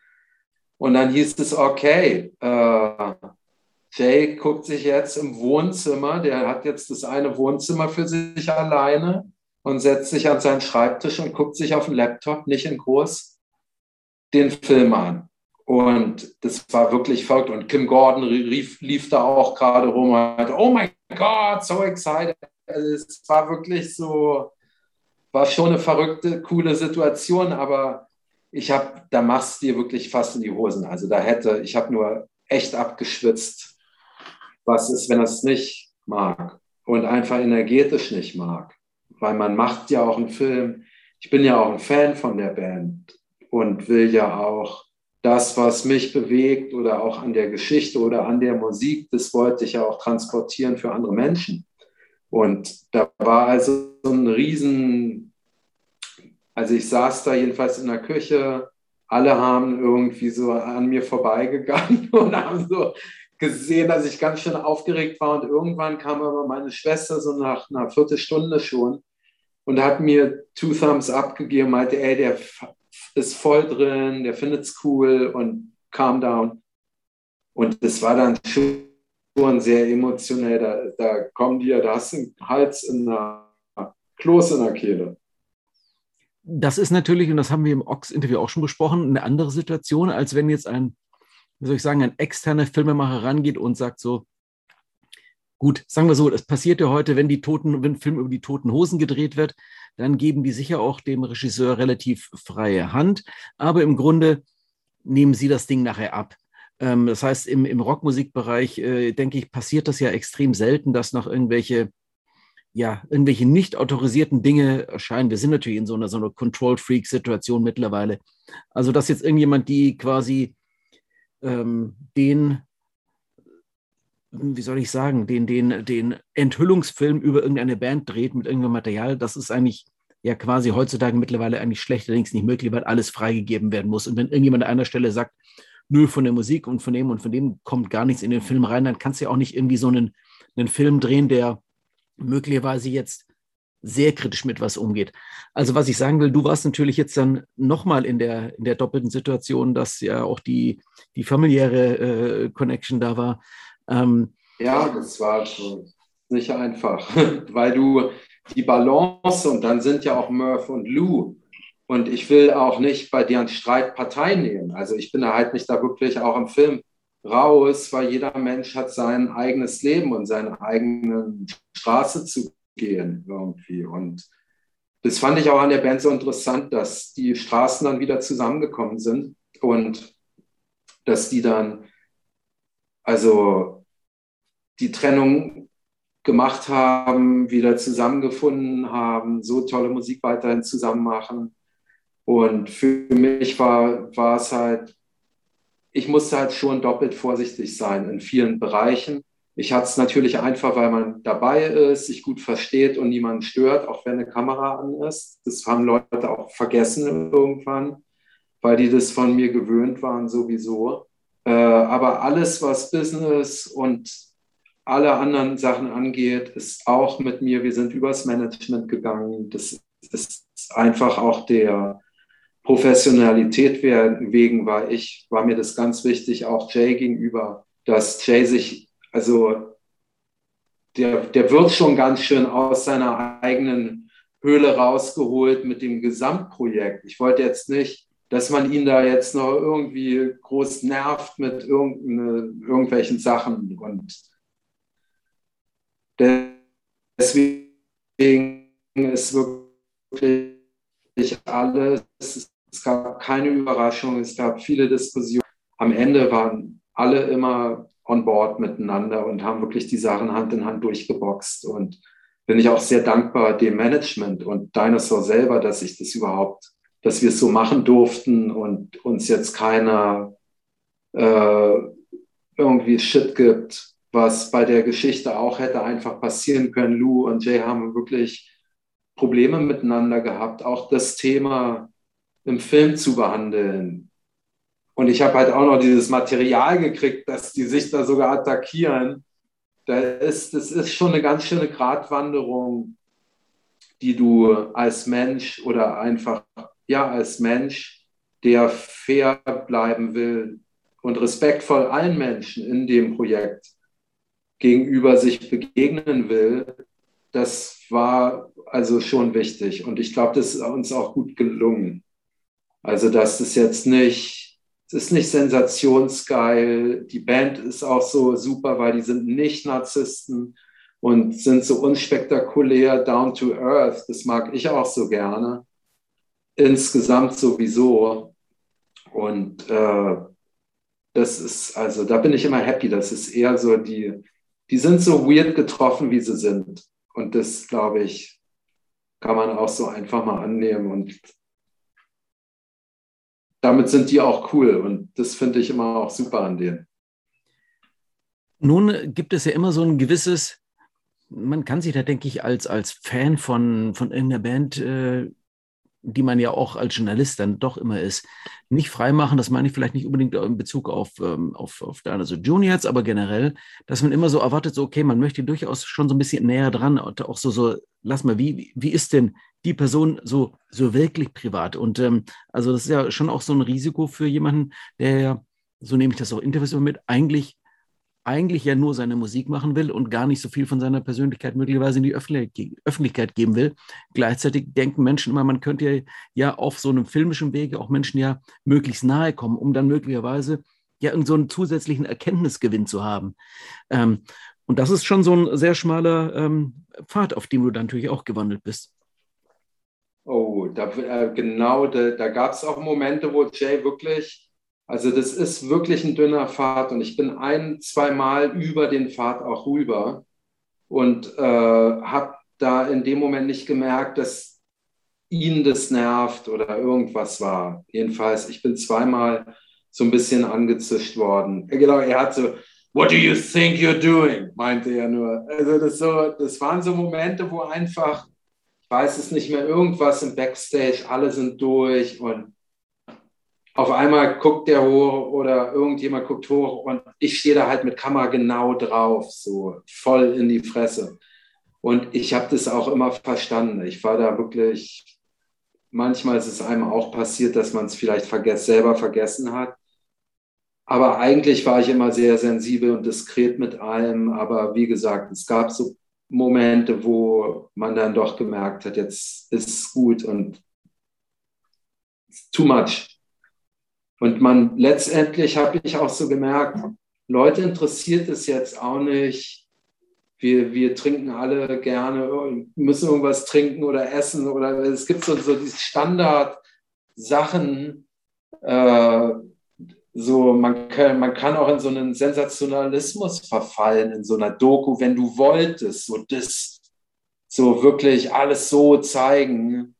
Speaker 2: Und dann hieß es, okay, äh, Jay guckt sich jetzt im Wohnzimmer, der hat jetzt das eine Wohnzimmer für sich alleine und setzt sich an seinen Schreibtisch und guckt sich auf den Laptop, nicht in groß, den Film an. Und das war wirklich verrückt. Und Kim Gordon rief, lief da auch gerade rum und meinte, oh my God, so excited. Also es war wirklich so, war schon eine verrückte, coole Situation, aber ich habe, da machst du dir wirklich fast in die Hosen. Also da hätte, ich habe nur echt abgeschwitzt, was ist, wenn es nicht mag und einfach energetisch nicht mag. Weil man macht ja auch einen Film. Ich bin ja auch ein Fan von der Band und will ja auch das, was mich bewegt oder auch an der Geschichte oder an der Musik, das wollte ich ja auch transportieren für andere Menschen. Und da war also so ein Riesen, also ich saß da jedenfalls in der Küche, alle haben irgendwie so an mir vorbeigegangen und haben so gesehen, dass ich ganz schön aufgeregt war. Und irgendwann kam aber meine Schwester so nach einer Viertelstunde schon und hat mir Two Thumbs Up gegeben, meinte, ey, der ist voll drin, der findet es cool und calm down. Und das war dann schon sehr emotionell. Da, da kommen die ja, da hast du einen Hals in der Kloß in der Kehle.
Speaker 1: Das ist natürlich, und das haben wir im Ox-Interview auch schon besprochen, eine andere Situation, als wenn jetzt ein, wie soll ich sagen, ein externer Filmemacher rangeht und sagt so, gut, sagen wir so, das passiert ja heute, wenn die Toten, wenn ein Film über die toten Hosen gedreht wird, dann geben die sicher auch dem Regisseur relativ freie Hand. Aber im Grunde nehmen sie das Ding nachher ab. Ähm, das heißt, im, im Rockmusikbereich, äh, denke ich, passiert das ja extrem selten, dass noch irgendwelche ja, irgendwelche nicht autorisierten Dinge erscheinen. Wir sind natürlich in so einer, so einer Control-Freak-Situation mittlerweile. Also, dass jetzt irgendjemand, die quasi ähm, den, wie soll ich sagen, den, den, den Enthüllungsfilm über irgendeine Band dreht mit irgendeinem Material, das ist eigentlich ja quasi heutzutage mittlerweile eigentlich schlechterdings nicht möglich, weil alles freigegeben werden muss. Und wenn irgendjemand an einer Stelle sagt, nö, von der Musik und von dem und von dem kommt gar nichts in den Film rein, dann kannst du ja auch nicht irgendwie so einen, einen Film drehen, der möglicherweise jetzt sehr kritisch mit was umgeht. Also was ich sagen will, du warst natürlich jetzt dann nochmal in der, in der doppelten Situation, dass ja auch die, die familiäre äh, Connection da war.
Speaker 2: Ähm, ja, das war schon nicht einfach, weil du die Balance und dann sind ja auch Murph und Lou und ich will auch nicht bei deren Streit Partei nehmen. Also ich bin halt nicht da wirklich auch im Film raus, weil jeder Mensch hat sein eigenes Leben und seine eigene Straße zu gehen irgendwie. Und das fand ich auch an der Band so interessant, dass die Straßen dann wieder zusammengekommen sind und dass die dann, also die Trennung gemacht haben, wieder zusammengefunden haben, so tolle Musik weiterhin zusammen machen. Und für mich war, war es halt, ich musste halt schon doppelt vorsichtig sein in vielen Bereichen. Ich hatte es natürlich einfach, weil man dabei ist, sich gut versteht und niemanden stört, auch wenn eine Kamera an ist. Das haben Leute auch vergessen irgendwann, weil die das von mir gewöhnt waren sowieso. Äh, aber alles, was Business und alle anderen Sachen angeht, ist auch mit mir, wir sind übers Management gegangen. Das ist einfach auch der, Professionalität wegen war ich, war mir das ganz wichtig, auch Jay gegenüber, dass Jay sich, also der, der wird schon ganz schön aus seiner eigenen Höhle rausgeholt mit dem Gesamtprojekt. Ich wollte jetzt nicht, dass man ihn da jetzt noch irgendwie groß nervt mit irgendwelchen Sachen. Und deswegen ist wirklich alles es gab keine Überraschung, es gab viele Diskussionen. am Ende waren alle immer on board miteinander und haben wirklich die Sachen Hand in Hand durchgeboxt. Und bin ich auch sehr dankbar dem Management und Dinosaur selber, dass ich das überhaupt, dass wir es so machen durften und uns jetzt keiner äh, irgendwie Shit gibt, was bei der Geschichte auch hätte einfach passieren können. Lou und Jay haben wirklich Probleme miteinander gehabt, auch das Thema im Film zu behandeln. Und ich habe halt auch noch dieses Material gekriegt, dass die sich da sogar attackieren. Da ist, das ist schon eine ganz schöne Gratwanderung, die du als Mensch oder einfach, ja, als Mensch, der fair bleiben will und respektvoll allen Menschen in dem Projekt gegenüber sich begegnen will, das war also schon wichtig. Und ich glaube, das ist uns auch gut gelungen. Also, dass es jetzt nicht, es ist nicht sensationsgeil. Die Band ist auch so super, weil die sind nicht Narzissten und sind so unspektakulär down to earth. Das mag ich auch so gerne. Insgesamt sowieso. Und äh, das ist, also da bin ich immer happy. Das ist eher so die, die sind so weird getroffen, wie sie sind. Und das, glaube ich, kann man auch so einfach mal annehmen. Und damit sind die auch cool. Und das finde ich immer auch super an denen.
Speaker 1: Nun gibt es ja immer so ein gewisses, man kann sich da, denke ich, als, als Fan von, von irgendeiner Band äh, die man ja auch als Journalist dann doch immer ist, nicht freimachen. Das meine ich vielleicht nicht unbedingt in Bezug auf, ähm, auf, auf also Juniors, aber generell, dass man immer so erwartet, so, okay, man möchte durchaus schon so ein bisschen näher dran und auch so, so, lass mal, wie, wie ist denn die Person so, so wirklich privat? Und ähm, also das ist ja schon auch so ein Risiko für jemanden, der, so nehme ich das auch Interviews immer mit, eigentlich eigentlich ja nur seine Musik machen will und gar nicht so viel von seiner Persönlichkeit möglicherweise in die Öffentlichkeit geben will. Gleichzeitig denken Menschen immer, man könnte ja, auf so einem filmischen Wege auch Menschen ja möglichst nahe kommen, um dann möglicherweise ja irgend so einen zusätzlichen Erkenntnisgewinn zu haben. Ähm, und das ist schon so ein sehr schmaler ähm, Pfad, auf dem du dann natürlich auch gewandelt bist.
Speaker 2: Oh, da, äh, genau, da, da gab es auch Momente, wo Jay wirklich also das ist wirklich ein dünner Pfad und ich bin ein, zwei Mal über den Pfad auch rüber und äh, habe da in dem Moment nicht gemerkt, dass ihn das nervt oder irgendwas war. Jedenfalls, ich bin zweimal so ein bisschen angezischt worden. Genau, er hat so, What do you think you're doing? meinte er nur. Also das, so, das waren so Momente, wo einfach, ich weiß es nicht mehr, irgendwas im Backstage, alle sind durch und auf einmal guckt der hoch oder irgendjemand guckt hoch und ich stehe da halt mit Kamera genau drauf, so voll in die Fresse. Und ich habe das auch immer verstanden. Ich war da wirklich, manchmal ist es einem auch passiert, dass man es vielleicht vergess, selber vergessen hat. Aber eigentlich war ich immer sehr sensibel und diskret mit allem. Aber wie gesagt, es gab so Momente, wo man dann doch gemerkt hat, jetzt ist es gut und too much. Und man letztendlich habe ich auch so gemerkt, Leute interessiert es jetzt auch nicht. Wir, wir trinken alle gerne, müssen irgendwas trinken oder essen oder es gibt so, so diese Standard-Sachen. Äh, so, man kann, man kann auch in so einen Sensationalismus verfallen, in so einer Doku, wenn du wolltest, so das, so wirklich alles so zeigen.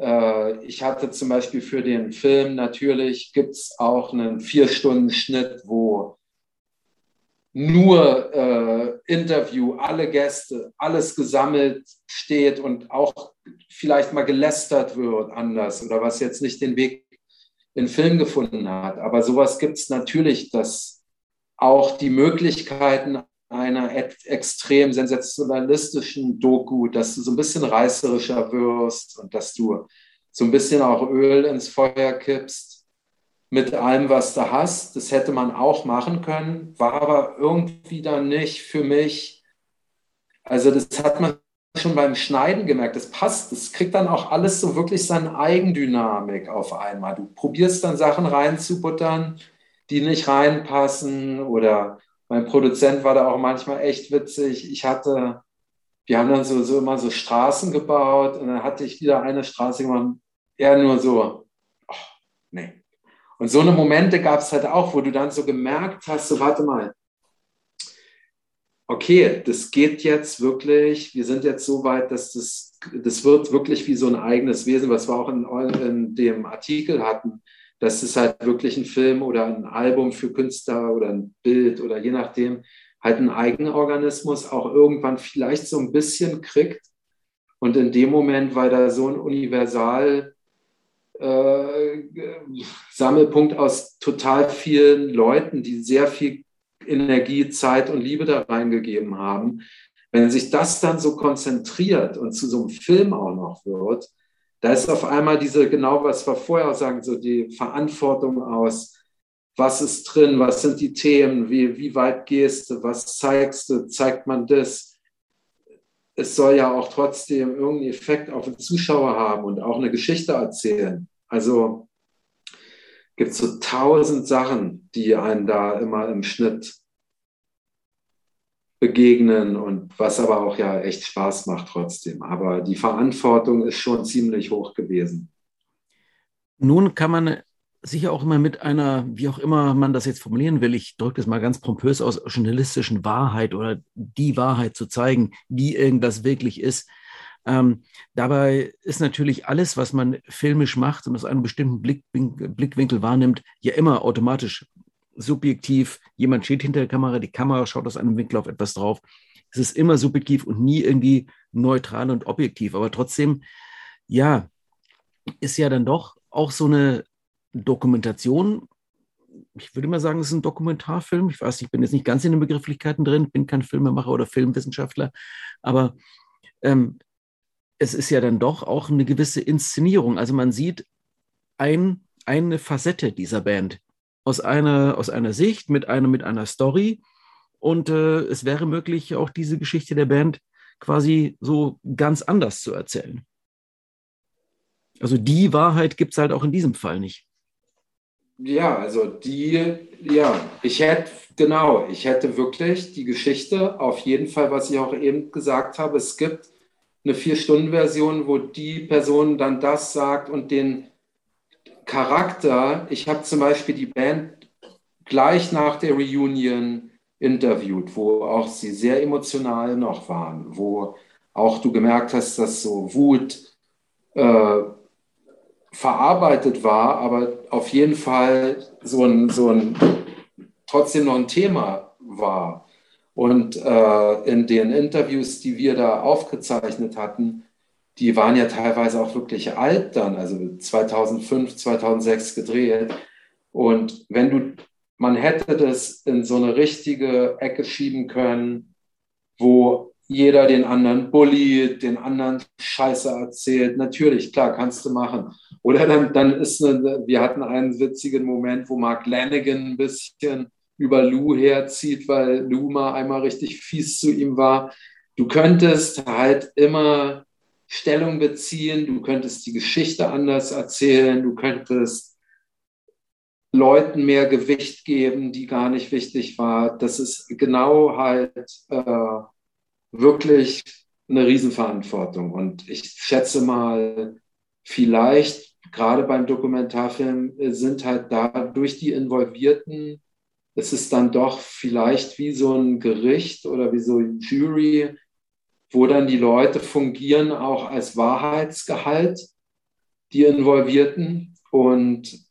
Speaker 2: Äh, ich hatte zum Beispiel für den Film natürlich, gibt es auch einen Vier-Stunden-Schnitt, wo nur äh, Interview, alle Gäste, alles gesammelt steht und auch vielleicht mal gelästert wird anders oder was jetzt nicht den Weg in den Film gefunden hat. Aber sowas gibt es natürlich, dass auch die Möglichkeiten einer extrem sensationalistischen Doku, dass du so ein bisschen reißerischer wirst und dass du so ein bisschen auch Öl ins Feuer kippst mit allem, was du hast. Das hätte man auch machen können, war aber irgendwie dann nicht für mich. Also das hat man schon beim Schneiden gemerkt, das passt, das kriegt dann auch alles so wirklich seine Eigendynamik auf einmal. Du probierst dann Sachen reinzubuttern, die nicht reinpassen oder mein Produzent war da auch manchmal echt witzig. Ich hatte, wir haben dann so, immer so Straßen gebaut und dann hatte ich wieder eine Straße gemacht, er nur so, oh, nee. Und so eine Momente gab es halt auch, wo du dann so gemerkt hast, so warte mal, okay, das geht jetzt wirklich, wir sind jetzt so weit, dass das, das wird wirklich wie so ein eigenes Wesen, was wir auch in, in dem Artikel hatten, dass es halt wirklich ein Film oder ein Album für Künstler oder ein Bild oder je nachdem halt ein Eigenorganismus auch irgendwann vielleicht so ein bisschen kriegt. Und in dem Moment, weil da so ein Universal äh, aus total vielen Leuten, die sehr viel Energie, Zeit und Liebe da reingegeben haben. Wenn sich das dann so konzentriert und zu so einem Film auch noch wird, da ist auf einmal diese, genau was wir vorher sagen, so die Verantwortung aus, was ist drin, was sind die Themen, wie, wie weit gehst du, was zeigst du, zeigt man das. Es soll ja auch trotzdem irgendeinen Effekt auf den Zuschauer haben und auch eine Geschichte erzählen. Also gibt es so tausend Sachen, die einen da immer im Schnitt begegnen und was aber auch ja echt Spaß macht trotzdem. Aber die Verantwortung ist schon ziemlich hoch gewesen.
Speaker 1: Nun kann man sicher auch immer mit einer, wie auch immer man das jetzt formulieren will, ich drücke das mal ganz pompös aus, journalistischen Wahrheit oder die Wahrheit zu zeigen, wie irgendwas wirklich ist, ähm, dabei ist natürlich alles, was man filmisch macht und aus einem bestimmten Blick, Blickwinkel wahrnimmt, ja immer automatisch subjektiv. Jemand steht hinter der Kamera, die Kamera schaut aus einem Winkel auf etwas drauf. Es ist immer subjektiv und nie irgendwie neutral und objektiv. Aber trotzdem, ja, ist ja dann doch auch so eine Dokumentation. Ich würde mal sagen, es ist ein Dokumentarfilm. Ich weiß, ich bin jetzt nicht ganz in den Begrifflichkeiten drin, bin kein Filmemacher oder Filmwissenschaftler, aber ähm, es ist ja dann doch auch eine gewisse Inszenierung. Also man sieht ein, eine Facette dieser Band aus einer, aus einer Sicht, mit einer, mit einer Story. Und äh, es wäre möglich, auch diese Geschichte der Band quasi so ganz anders zu erzählen. Also die Wahrheit gibt es halt auch in diesem Fall nicht.
Speaker 2: Ja, also die, ja, ich hätte, genau, ich hätte wirklich die Geschichte, auf jeden Fall, was ich auch eben gesagt habe, es gibt eine Vier-Stunden-Version, wo die Person dann das sagt und den Charakter. Ich habe zum Beispiel die Band gleich nach der Reunion interviewt, wo auch sie sehr emotional noch waren, wo auch du gemerkt hast, dass so Wut äh, verarbeitet war, aber auf jeden Fall so ein, so ein trotzdem noch ein Thema war. Und äh, in den Interviews, die wir da aufgezeichnet hatten, die waren ja teilweise auch wirklich alt dann, also 2005, 2006 gedreht. Und wenn du, man hätte das in so eine richtige Ecke schieben können, wo jeder den anderen bullied, den anderen Scheiße erzählt. Natürlich, klar, kannst du machen. Oder dann, dann ist eine, wir hatten einen witzigen Moment, wo Mark Lanigan ein bisschen über Lou herzieht, weil Lou mal einmal richtig fies zu ihm war. Du könntest halt immer Stellung beziehen, du könntest die Geschichte anders erzählen, du könntest Leuten mehr Gewicht geben, die gar nicht wichtig war. Das ist genau halt äh, wirklich eine Riesenverantwortung. Und ich schätze mal, vielleicht gerade beim Dokumentarfilm sind halt da durch die Involvierten es ist dann doch vielleicht wie so ein Gericht oder wie so ein Jury, wo dann die Leute fungieren auch als Wahrheitsgehalt, die Involvierten. Und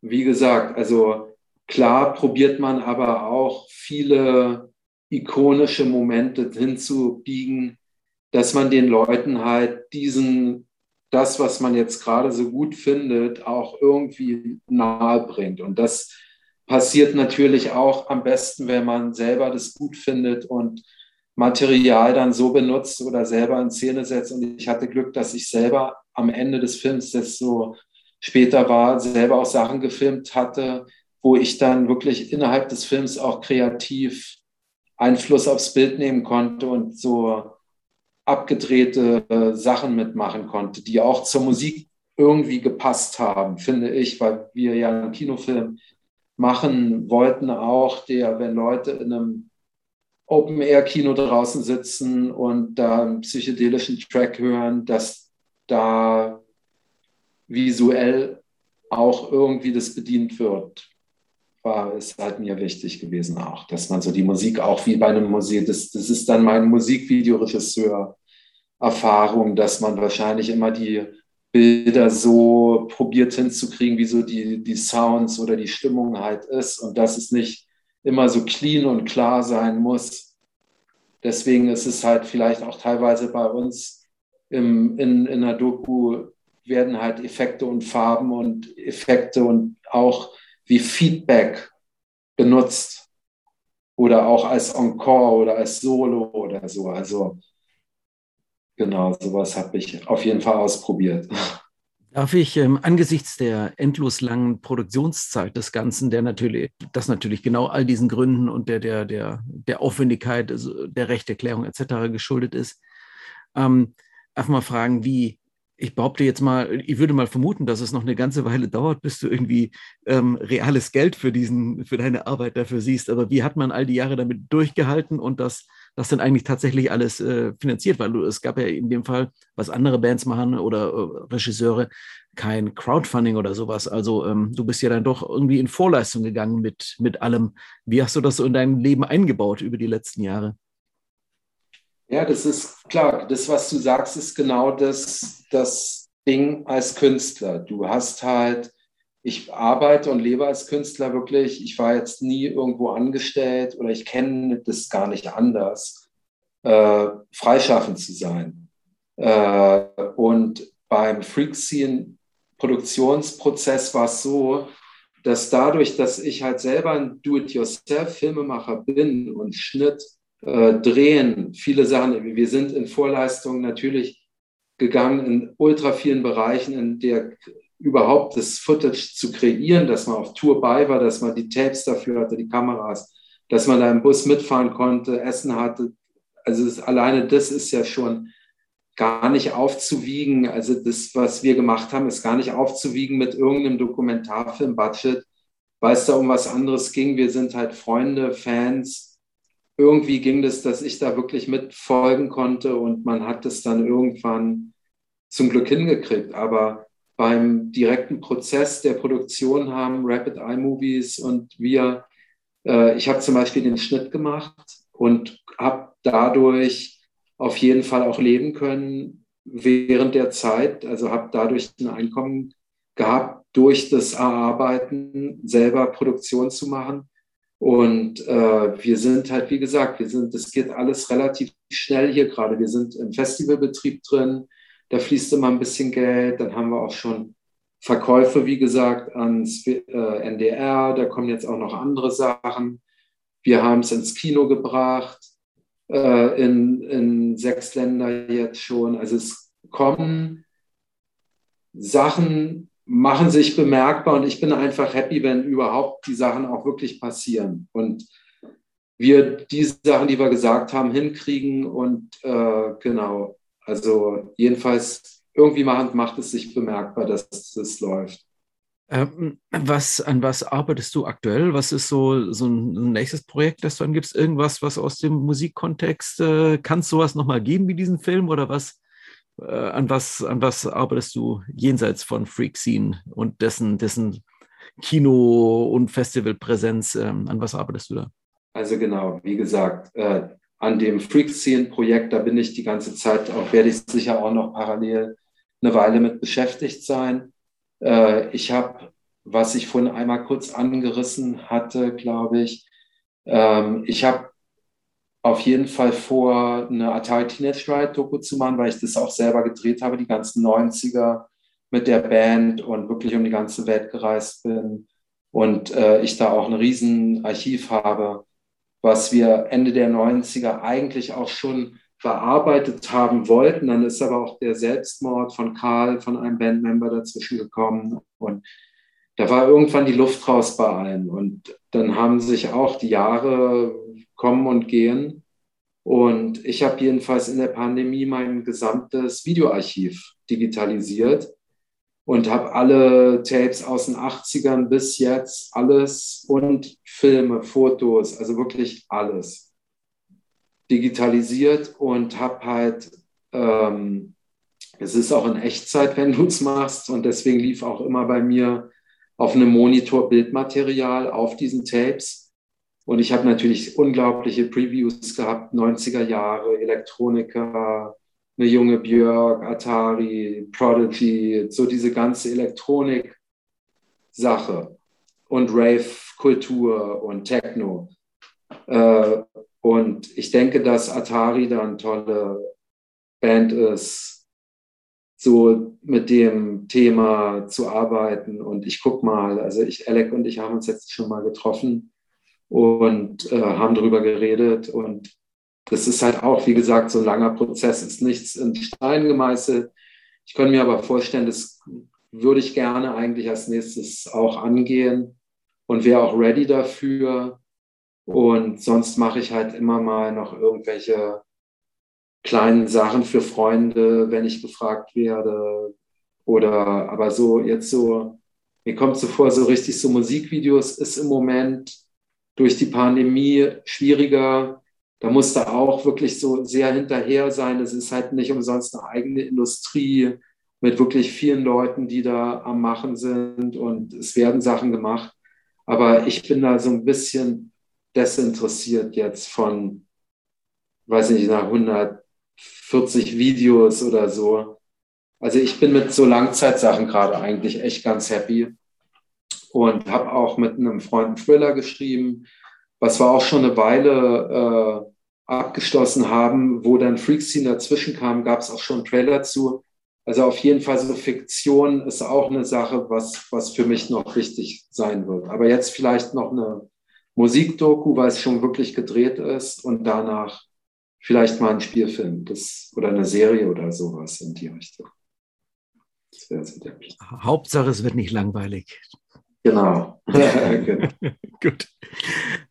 Speaker 2: wie gesagt, also klar probiert man aber auch viele ikonische Momente hinzubiegen, dass man den Leuten halt diesen, das, was man jetzt gerade so gut findet, auch irgendwie nahe bringt. Und das passiert natürlich auch am besten, wenn man selber das gut findet und Material dann so benutzt oder selber in Szene setzt. Und ich hatte Glück, dass ich selber am Ende des Films, das so später war, selber auch Sachen gefilmt hatte, wo ich dann wirklich innerhalb des Films auch kreativ Einfluss aufs Bild nehmen konnte und so abgedrehte äh, Sachen mitmachen konnte, die auch zur Musik irgendwie gepasst haben, finde ich, weil wir ja einen Kinofilm machen wollten auch, der, wenn Leute in einem Open-Air-Kino draußen sitzen und da einen psychedelischen Track hören, dass da visuell auch irgendwie das bedient wird, war ist halt mir wichtig gewesen auch, dass man so die Musik auch wie bei einem Musik, das, das ist dann mein Musikvideoregisseur Erfahrung, dass man wahrscheinlich immer die Bilder so probiert hinzukriegen, wie so die, die Sounds oder die Stimmung halt ist und dass es nicht immer so clean und klar sein muss. Deswegen ist es halt vielleicht auch teilweise bei uns im, in, in der Doku werden halt Effekte und Farben und Effekte und auch wie Feedback benutzt oder auch als Encore oder als Solo oder so. Also genau, sowas habe ich auf jeden Fall ausprobiert.
Speaker 1: Darf ich ähm, angesichts der endlos langen Produktionszeit des Ganzen, der natürlich, das natürlich genau all diesen Gründen und der, der, der, der Aufwendigkeit, also der Rechterklärung etc. geschuldet ist, ähm, einfach mal fragen, wie, ich behaupte jetzt mal, ich würde mal vermuten, dass es noch eine ganze Weile dauert, bis du irgendwie ähm, reales Geld für diesen, für deine Arbeit dafür siehst. Aber wie hat man all die Jahre damit durchgehalten und das, das dann eigentlich tatsächlich alles äh, finanziert? Weil es gab ja in dem Fall, was andere Bands machen oder äh, Regisseure, kein Crowdfunding oder sowas. Also ähm, du bist ja dann doch irgendwie in Vorleistung gegangen mit, mit allem. Wie hast du das so in dein Leben eingebaut über die letzten Jahre?
Speaker 2: Ja, das ist klar. Das, was du sagst, ist genau das, das Ding als Künstler. Du hast halt, ich arbeite und lebe als Künstler wirklich. Ich war jetzt nie irgendwo angestellt oder ich kenne das gar nicht anders, äh, freischaffend zu sein. Äh, und beim Freak Scene Produktionsprozess war es so, dass dadurch, dass ich halt selber ein Do-it-yourself-Filmemacher bin und Schnitt äh, drehen, viele Sachen. Wir sind in Vorleistungen natürlich gegangen in ultra vielen Bereichen, in der überhaupt das Footage zu kreieren, dass man auf Tour bei war, dass man die Tapes dafür hatte, die Kameras, dass man da im Bus mitfahren konnte, Essen hatte. Also das, alleine das ist ja schon gar nicht aufzuwiegen. Also das, was wir gemacht haben, ist gar nicht aufzuwiegen mit irgendeinem Dokumentarfilm-Budget, weil es da um was anderes ging. Wir sind halt Freunde, Fans, irgendwie ging das, dass ich da wirklich mitfolgen konnte und man hat es dann irgendwann zum Glück hingekriegt. Aber beim direkten Prozess der Produktion haben Rapid Eye Movies und wir, äh, ich habe zum Beispiel den Schnitt gemacht und habe dadurch auf jeden Fall auch leben können während der Zeit. Also habe dadurch ein Einkommen gehabt, durch das Erarbeiten selber Produktion zu machen und äh, wir sind halt, wie gesagt, wir sind, das geht alles relativ schnell hier gerade. Wir sind im Festivalbetrieb drin, da fließt immer ein bisschen Geld. Dann haben wir auch schon Verkäufe, wie gesagt, ans äh, NDR. Da kommen jetzt auch noch andere Sachen. Wir haben es ins Kino gebracht, äh, in, in sechs Länder jetzt schon. Also es kommen Sachen, machen sich bemerkbar und ich bin einfach happy, wenn überhaupt die Sachen auch wirklich passieren und wir die Sachen, die wir gesagt haben, hinkriegen und äh, genau, also jedenfalls irgendwie macht, macht es sich bemerkbar, dass es läuft.
Speaker 1: Ähm, was, an was arbeitest du aktuell? Was ist so, so ein nächstes Projekt, das du angibst? Irgendwas, was aus dem Musikkontext, äh, kann es sowas nochmal geben wie diesen Film oder was, äh, an, was, an was arbeitest du jenseits von Freak Scene und dessen, dessen Kino- und Festivalpräsenz? Ähm, an was arbeitest du da?
Speaker 2: Also genau, wie gesagt, äh, an dem Freak Scene-Projekt, da bin ich die ganze Zeit, auch werde ich sicher auch noch parallel eine Weile mit beschäftigt sein. Äh, ich habe, was ich vorhin einmal kurz angerissen hatte, glaube ich, ähm, ich habe auf jeden Fall vor, eine Atari Teenage Riot Doku zu machen, weil ich das auch selber gedreht habe, die ganzen 90er mit der Band und wirklich um die ganze Welt gereist bin. Und äh, ich da auch ein Riesenarchiv habe, was wir Ende der 90er eigentlich auch schon bearbeitet haben wollten. Dann ist aber auch der Selbstmord von Karl, von einem Bandmember dazwischen gekommen. Und da war irgendwann die Luft raus bei allen. Und dann haben sich auch die Jahre kommen und gehen. Und ich habe jedenfalls in der Pandemie mein gesamtes Videoarchiv digitalisiert und habe alle Tapes aus den 80ern bis jetzt, alles und Filme, Fotos, also wirklich alles digitalisiert und habe halt, ähm, es ist auch in Echtzeit, wenn du es machst und deswegen lief auch immer bei mir auf einem Monitor Bildmaterial auf diesen Tapes. Und ich habe natürlich unglaubliche Previews gehabt, 90er Jahre, Elektroniker, eine junge Björk, Atari, Prodigy, so diese ganze Elektronik-Sache und Rave-Kultur und Techno. Äh, und ich denke, dass Atari da eine tolle Band ist, so mit dem Thema zu arbeiten. Und ich gucke mal, also ich, Alec und ich haben uns jetzt schon mal getroffen und äh, haben darüber geredet. Und das ist halt auch, wie gesagt, so ein langer Prozess, ist nichts in Stein gemeißelt. Ich könnte mir aber vorstellen, das würde ich gerne eigentlich als nächstes auch angehen und wäre auch ready dafür. Und sonst mache ich halt immer mal noch irgendwelche kleinen Sachen für Freunde, wenn ich gefragt werde. Oder aber so jetzt so, mir kommt so vor, so richtig so Musikvideos ist im Moment durch die Pandemie schwieriger. Da muss da auch wirklich so sehr hinterher sein. Es ist halt nicht umsonst eine eigene Industrie mit wirklich vielen Leuten, die da am Machen sind und es werden Sachen gemacht. Aber ich bin da so ein bisschen desinteressiert jetzt von, weiß nicht, nach 140 Videos oder so. Also ich bin mit so Langzeitsachen gerade eigentlich echt ganz happy und habe auch mit einem Freund einen Thriller geschrieben, was wir auch schon eine Weile äh, abgeschlossen haben, wo dann Freakscene dazwischen kam, gab es auch schon einen Trailer zu. Also auf jeden Fall so Fiktion ist auch eine Sache, was, was für mich noch wichtig sein wird. Aber jetzt vielleicht noch eine Musikdoku, weil es schon wirklich gedreht ist und danach vielleicht mal ein Spielfilm das, oder eine Serie oder sowas in die Richtung.
Speaker 1: Hauptsache, es wird nicht langweilig.
Speaker 2: Genau.
Speaker 1: Gut.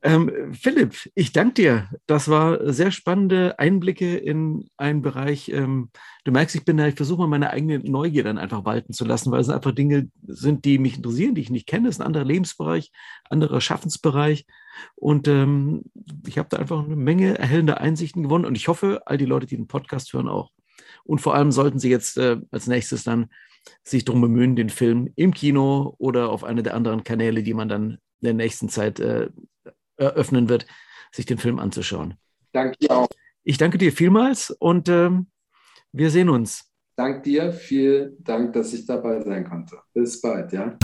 Speaker 1: Ähm, Philipp, ich danke dir. Das war sehr spannende Einblicke in einen Bereich. Ähm, du merkst, ich bin da, ich versuche mal meine eigene Neugier dann einfach walten zu lassen, weil es einfach Dinge sind, die mich interessieren, die ich nicht kenne. Es ist ein anderer Lebensbereich, anderer Schaffensbereich. Und ähm, ich habe da einfach eine Menge erhellender Einsichten gewonnen. Und ich hoffe, all die Leute, die den Podcast hören, auch. Und vor allem sollten sie jetzt äh, als nächstes dann sich darum bemühen, den Film im Kino oder auf einer der anderen Kanäle, die man dann in der nächsten Zeit äh, eröffnen wird, sich den Film anzuschauen.
Speaker 2: Danke dir auch.
Speaker 1: Ich danke dir vielmals und ähm, wir sehen uns.
Speaker 2: Dank dir, vielen Dank, dass ich dabei sein konnte. Bis bald, ja.